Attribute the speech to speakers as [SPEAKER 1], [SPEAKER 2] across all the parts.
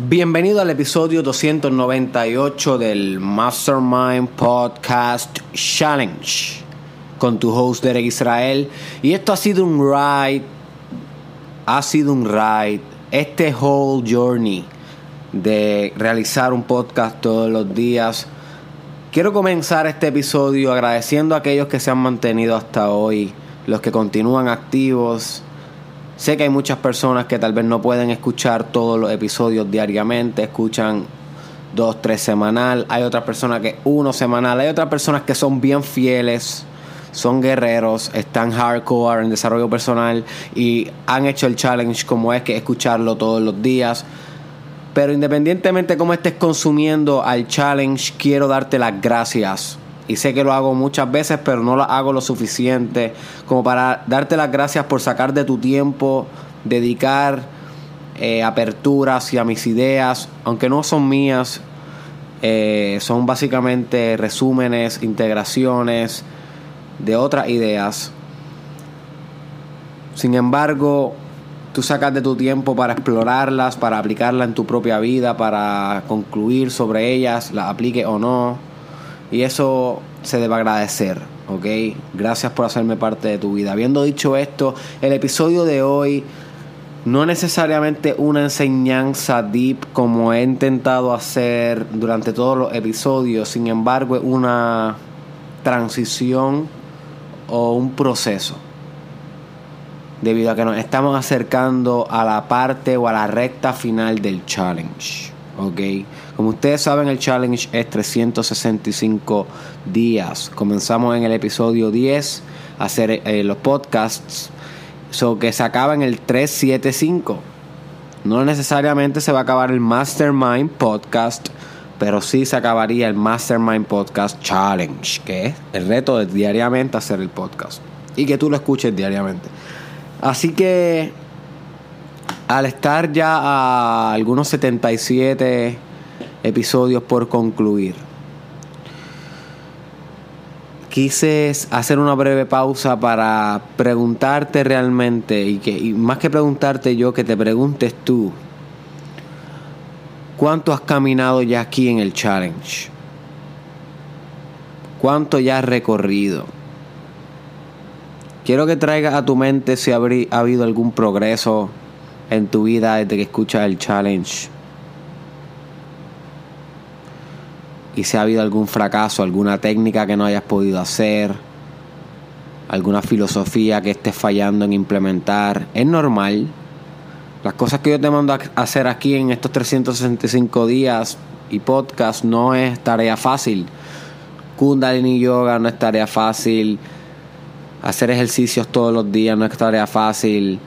[SPEAKER 1] Bienvenido al episodio 298 del Mastermind Podcast Challenge con tu host Derek Israel. Y esto ha sido un ride, ha sido un ride, este whole journey de realizar un podcast todos los días. Quiero comenzar este episodio agradeciendo a aquellos que se han mantenido hasta hoy, los que continúan activos Sé que hay muchas personas que tal vez no pueden escuchar todos los episodios diariamente, escuchan dos, tres semanal. Hay otras personas que uno semanal. Hay otras personas que son bien fieles, son guerreros, están hardcore en desarrollo personal y han hecho el challenge como es que escucharlo todos los días. Pero independientemente de cómo estés consumiendo al challenge, quiero darte las gracias y sé que lo hago muchas veces, pero no lo hago lo suficiente como para darte las gracias por sacar de tu tiempo, dedicar eh, apertura hacia mis ideas, aunque no son mías, eh, son básicamente resúmenes, integraciones de otras ideas. Sin embargo, tú sacas de tu tiempo para explorarlas, para aplicarlas en tu propia vida, para concluir sobre ellas, las aplique o no y eso se debe agradecer, ¿ok? Gracias por hacerme parte de tu vida. Habiendo dicho esto, el episodio de hoy no necesariamente una enseñanza deep como he intentado hacer durante todos los episodios, sin embargo es una transición o un proceso. Debido a que nos estamos acercando a la parte o a la recta final del challenge. ¿Ok? Como ustedes saben, el challenge es 365 días. Comenzamos en el episodio 10 a hacer eh, los podcasts, so que se acaba en el 375. No necesariamente se va a acabar el Mastermind Podcast, pero sí se acabaría el Mastermind Podcast Challenge, que es el reto de diariamente hacer el podcast y que tú lo escuches diariamente. Así que al estar ya a algunos 77 episodios por concluir, quise hacer una breve pausa para preguntarte realmente y que y más que preguntarte yo que te preguntes tú cuánto has caminado ya aquí en el challenge cuánto ya has recorrido quiero que traigas a tu mente si ha habido algún progreso en tu vida desde que escuchas el challenge? Y si ha habido algún fracaso, alguna técnica que no hayas podido hacer, alguna filosofía que estés fallando en implementar, es normal. Las cosas que yo te mando a hacer aquí en estos 365 días y podcast no es tarea fácil. Kundalini Yoga no es tarea fácil. Hacer ejercicios todos los días no es tarea fácil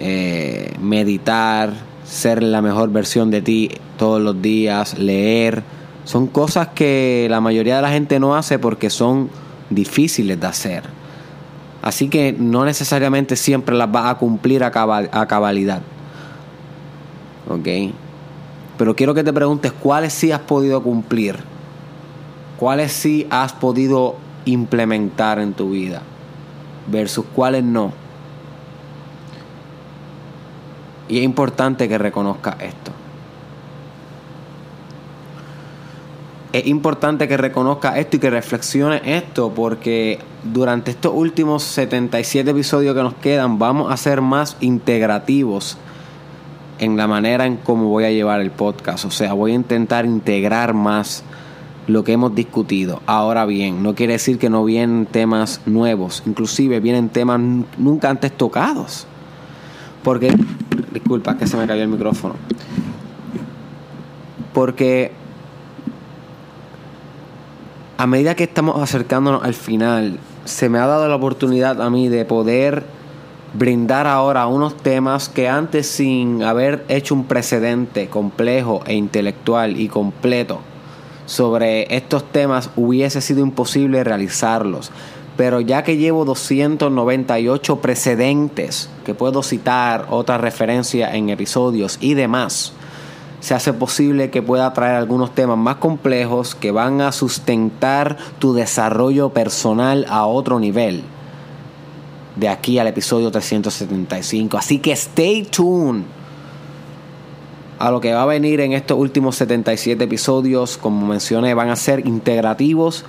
[SPEAKER 1] eh, meditar, ser la mejor versión de ti todos los días, leer. Son cosas que la mayoría de la gente no hace porque son difíciles de hacer. Así que no necesariamente siempre las vas a cumplir a, a cabalidad. ¿Ok? Pero quiero que te preguntes cuáles sí has podido cumplir. Cuáles sí has podido implementar en tu vida. Versus cuáles no. Y es importante que reconozca esto. Es importante que reconozca esto y que reflexione esto porque durante estos últimos 77 episodios que nos quedan vamos a ser más integrativos en la manera en cómo voy a llevar el podcast. O sea, voy a intentar integrar más lo que hemos discutido. Ahora bien, no quiere decir que no vienen temas nuevos, inclusive vienen temas nunca antes tocados. Porque Disculpa, que se me cayó el micrófono. Porque a medida que estamos acercándonos al final, se me ha dado la oportunidad a mí de poder brindar ahora unos temas que antes sin haber hecho un precedente complejo e intelectual y completo sobre estos temas hubiese sido imposible realizarlos pero ya que llevo 298 precedentes, que puedo citar otra referencia en episodios y demás, se hace posible que pueda traer algunos temas más complejos que van a sustentar tu desarrollo personal a otro nivel. De aquí al episodio 375. Así que stay tuned a lo que va a venir en estos últimos 77 episodios, como mencioné, van a ser integrativos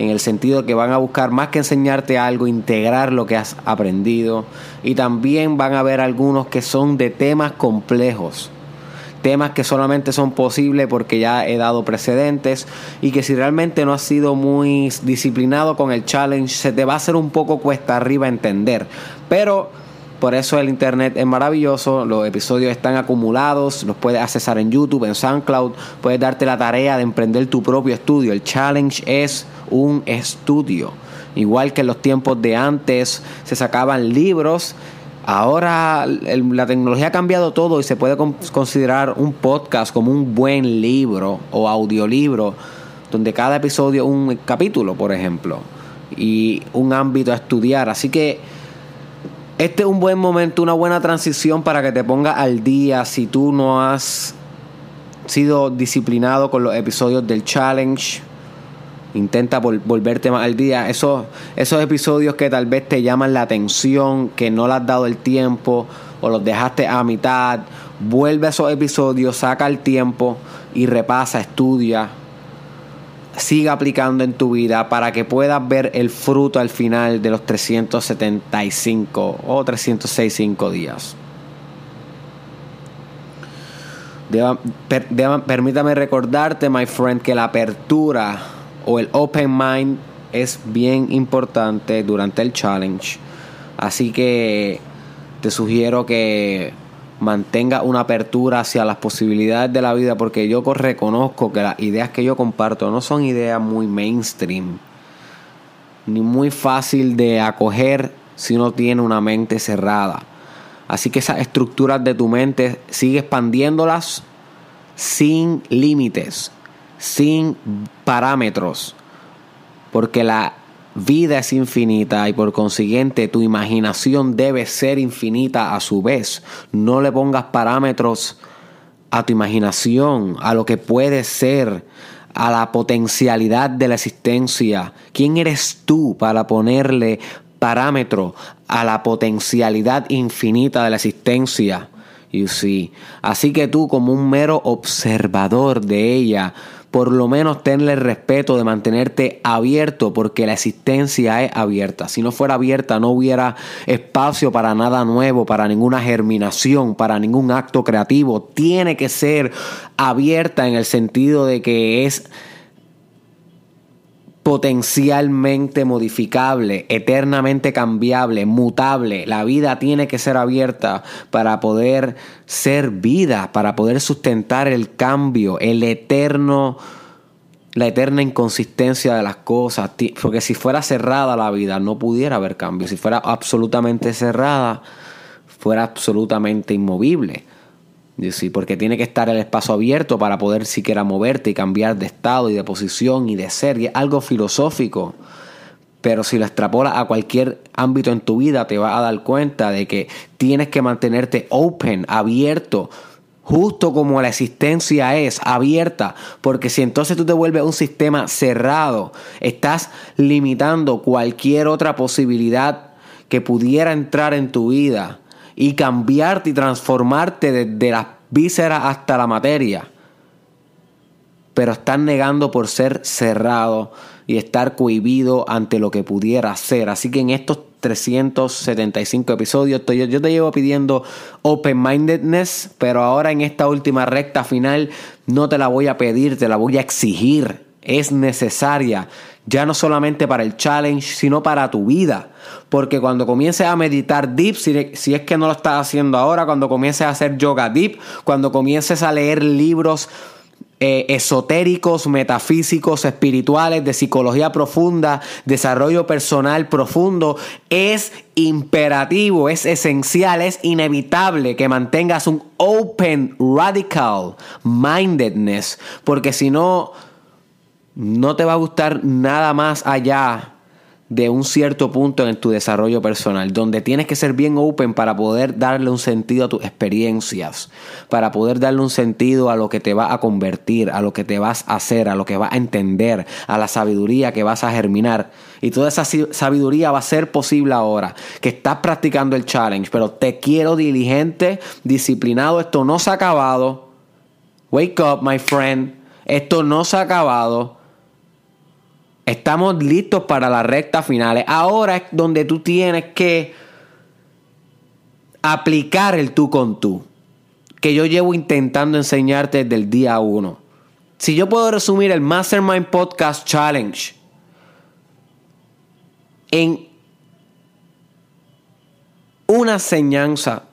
[SPEAKER 1] en el sentido que van a buscar más que enseñarte algo, integrar lo que has aprendido y también van a haber algunos que son de temas complejos temas que solamente son posibles porque ya he dado precedentes y que si realmente no has sido muy disciplinado con el challenge se te va a hacer un poco cuesta arriba entender. Pero por eso el internet es maravilloso, los episodios están acumulados, los puedes accesar en YouTube, en SoundCloud, puedes darte la tarea de emprender tu propio estudio. El challenge es un estudio. Igual que en los tiempos de antes se sacaban libros Ahora la tecnología ha cambiado todo y se puede considerar un podcast como un buen libro o audiolibro, donde cada episodio un capítulo, por ejemplo, y un ámbito a estudiar. Así que este es un buen momento, una buena transición para que te pongas al día si tú no has sido disciplinado con los episodios del challenge Intenta volverte más al día. Esos, esos episodios que tal vez te llaman la atención, que no le has dado el tiempo o los dejaste a mitad, vuelve a esos episodios, saca el tiempo y repasa, estudia. Siga aplicando en tu vida para que puedas ver el fruto al final de los 375 o 365 días. permítame recordarte, my friend, que la apertura o el open mind es bien importante durante el challenge. Así que te sugiero que mantenga una apertura hacia las posibilidades de la vida porque yo reconozco que las ideas que yo comparto no son ideas muy mainstream ni muy fácil de acoger si uno tiene una mente cerrada. Así que esas estructuras de tu mente sigue expandiéndolas sin límites sin parámetros, porque la vida es infinita y por consiguiente tu imaginación debe ser infinita a su vez. No le pongas parámetros a tu imaginación, a lo que puede ser, a la potencialidad de la existencia. ¿Quién eres tú para ponerle parámetro a la potencialidad infinita de la existencia? You see. Así que tú como un mero observador de ella, por lo menos tenle el respeto de mantenerte abierto porque la existencia es abierta. Si no fuera abierta no hubiera espacio para nada nuevo, para ninguna germinación, para ningún acto creativo. Tiene que ser abierta en el sentido de que es potencialmente modificable, eternamente cambiable, mutable. La vida tiene que ser abierta para poder ser vida, para poder sustentar el cambio, el eterno la eterna inconsistencia de las cosas, porque si fuera cerrada la vida no pudiera haber cambio, si fuera absolutamente cerrada fuera absolutamente inmovible. Sí, porque tiene que estar el espacio abierto para poder siquiera moverte y cambiar de estado y de posición y de ser. Y es algo filosófico. Pero si lo extrapolas a cualquier ámbito en tu vida, te vas a dar cuenta de que tienes que mantenerte open, abierto, justo como la existencia es abierta, porque si entonces tú te vuelves un sistema cerrado, estás limitando cualquier otra posibilidad que pudiera entrar en tu vida y cambiarte y transformarte desde las vísceras hasta la materia. Pero están negando por ser cerrado y estar cohibido ante lo que pudiera ser. Así que en estos 375 episodios yo te llevo pidiendo open-mindedness, pero ahora en esta última recta final no te la voy a pedir, te la voy a exigir. Es necesaria ya no solamente para el challenge, sino para tu vida. Porque cuando comiences a meditar deep, si, es que no lo estás haciendo ahora, cuando comiences a hacer yoga deep, cuando comiences a leer libros eh, esotéricos, metafísicos, espirituales, de psicología profunda, desarrollo personal profundo, es imperativo, es esencial, es inevitable que mantengas un open, radical mindedness, porque si no no te va a gustar nada más allá de un cierto punto en tu desarrollo personal, donde tienes que ser bien open para poder darle un sentido a tus experiencias, para poder darle un sentido a lo que te va a convertir, a lo que te vas a hacer, a lo que vas a entender, a la sabiduría que vas a germinar. Y toda esa sabiduría va a ser posible ahora, que estás practicando el challenge, pero te quiero diligente, disciplinado, esto no se ha acabado Wake up, my friend. Esto no se ha acabado. Estamos listos para la recta final. Ahora es donde tú tienes que aplicar el tú con tú. Que yo llevo intentando enseñarte desde el día uno. Si yo puedo resumir el Mastermind Podcast Challenge en una enseñanza,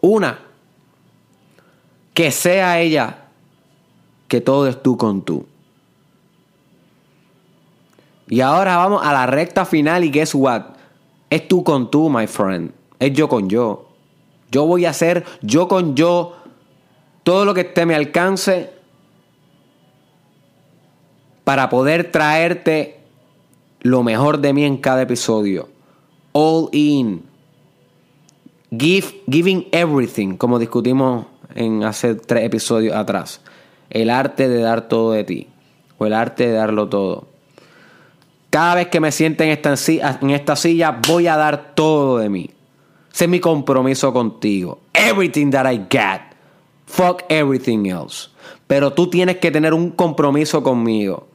[SPEAKER 1] una, que sea ella, que todo es tú con tú. Y ahora vamos a la recta final y guess what? Es tú con tú, my friend. Es yo con yo. Yo voy a hacer yo con yo todo lo que esté a mi alcance para poder traerte lo mejor de mí en cada episodio. All in. Give, giving everything, como discutimos en hace tres episodios atrás. El arte de dar todo de ti. O el arte de darlo todo. Cada vez que me siente en esta, silla, voy a dar todo de mí. Es mi compromiso contigo. Everything that I got. Fuck everything else. Pero tú tienes que tener un compromiso conmigo.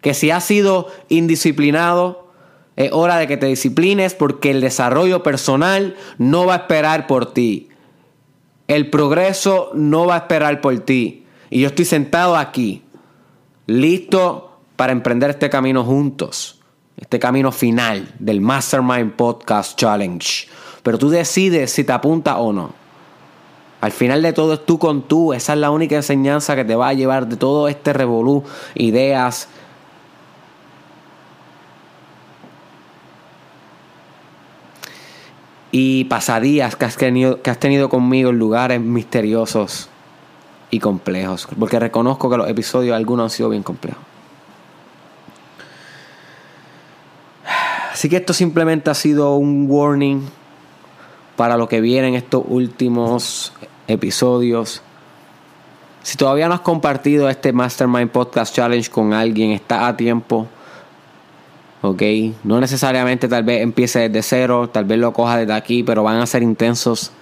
[SPEAKER 1] Que si has sido indisciplinado, es hora de que te disciplines porque el desarrollo personal no va a esperar por ti. El progreso no va a esperar por ti. Y yo estoy sentado aquí, listo para emprender este camino juntos, este camino final del Mastermind Podcast Challenge. Pero tú decides si te apunta o no. Al final de todo es tú con tú. Esa es la única enseñanza que te va a llevar de todo este revolú, ideas. Y pasadías que has, tenido, que has tenido conmigo en lugares misteriosos y complejos. Porque reconozco que los episodios algunos han sido bien complejos. Así que esto simplemente ha sido un warning para lo que viene en estos últimos episodios. Si todavía no has compartido este Mastermind Podcast Challenge con alguien, está a tiempo. Ok, no necesariamente tal vez empiece desde cero, tal vez lo coja desde aquí, pero van a ser intensos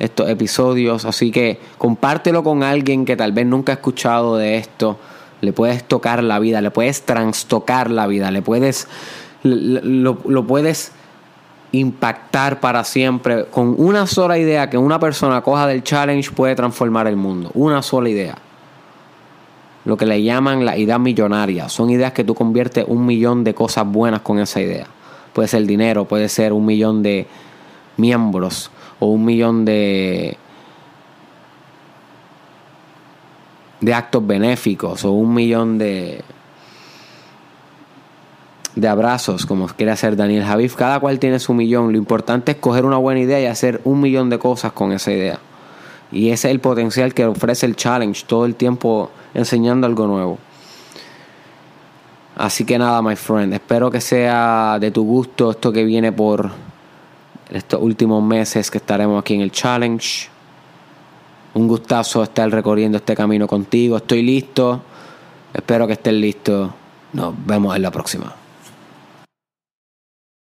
[SPEAKER 1] estos episodios. Así que compártelo con alguien que tal vez nunca ha escuchado de esto. Le puedes tocar la vida, le puedes transtocar la vida, le puedes lo, puedes impactar para siempre. Con una sola idea que una persona coja del challenge puede transformar el mundo. Una sola idea. Lo que le llaman la idea millonaria. Son ideas que tú conviertes un millón de cosas buenas con esa idea. Puede ser dinero, puede ser un millón de miembros o un millón de de actos benéficos o un millón de de abrazos, como quiere hacer Daniel Javif. Cada cual tiene su millón. Lo importante es coger una buena idea y hacer un millón de cosas con esa idea. Y ese es el potencial que ofrece el challenge, todo el tiempo enseñando algo nuevo. Así que nada, my friend, espero que sea de tu gusto esto que viene por estos últimos meses que estaremos aquí en el challenge. Un gustazo estar recorriendo este camino contigo. Estoy listo. Espero que estés listo. Nos vemos en la próxima.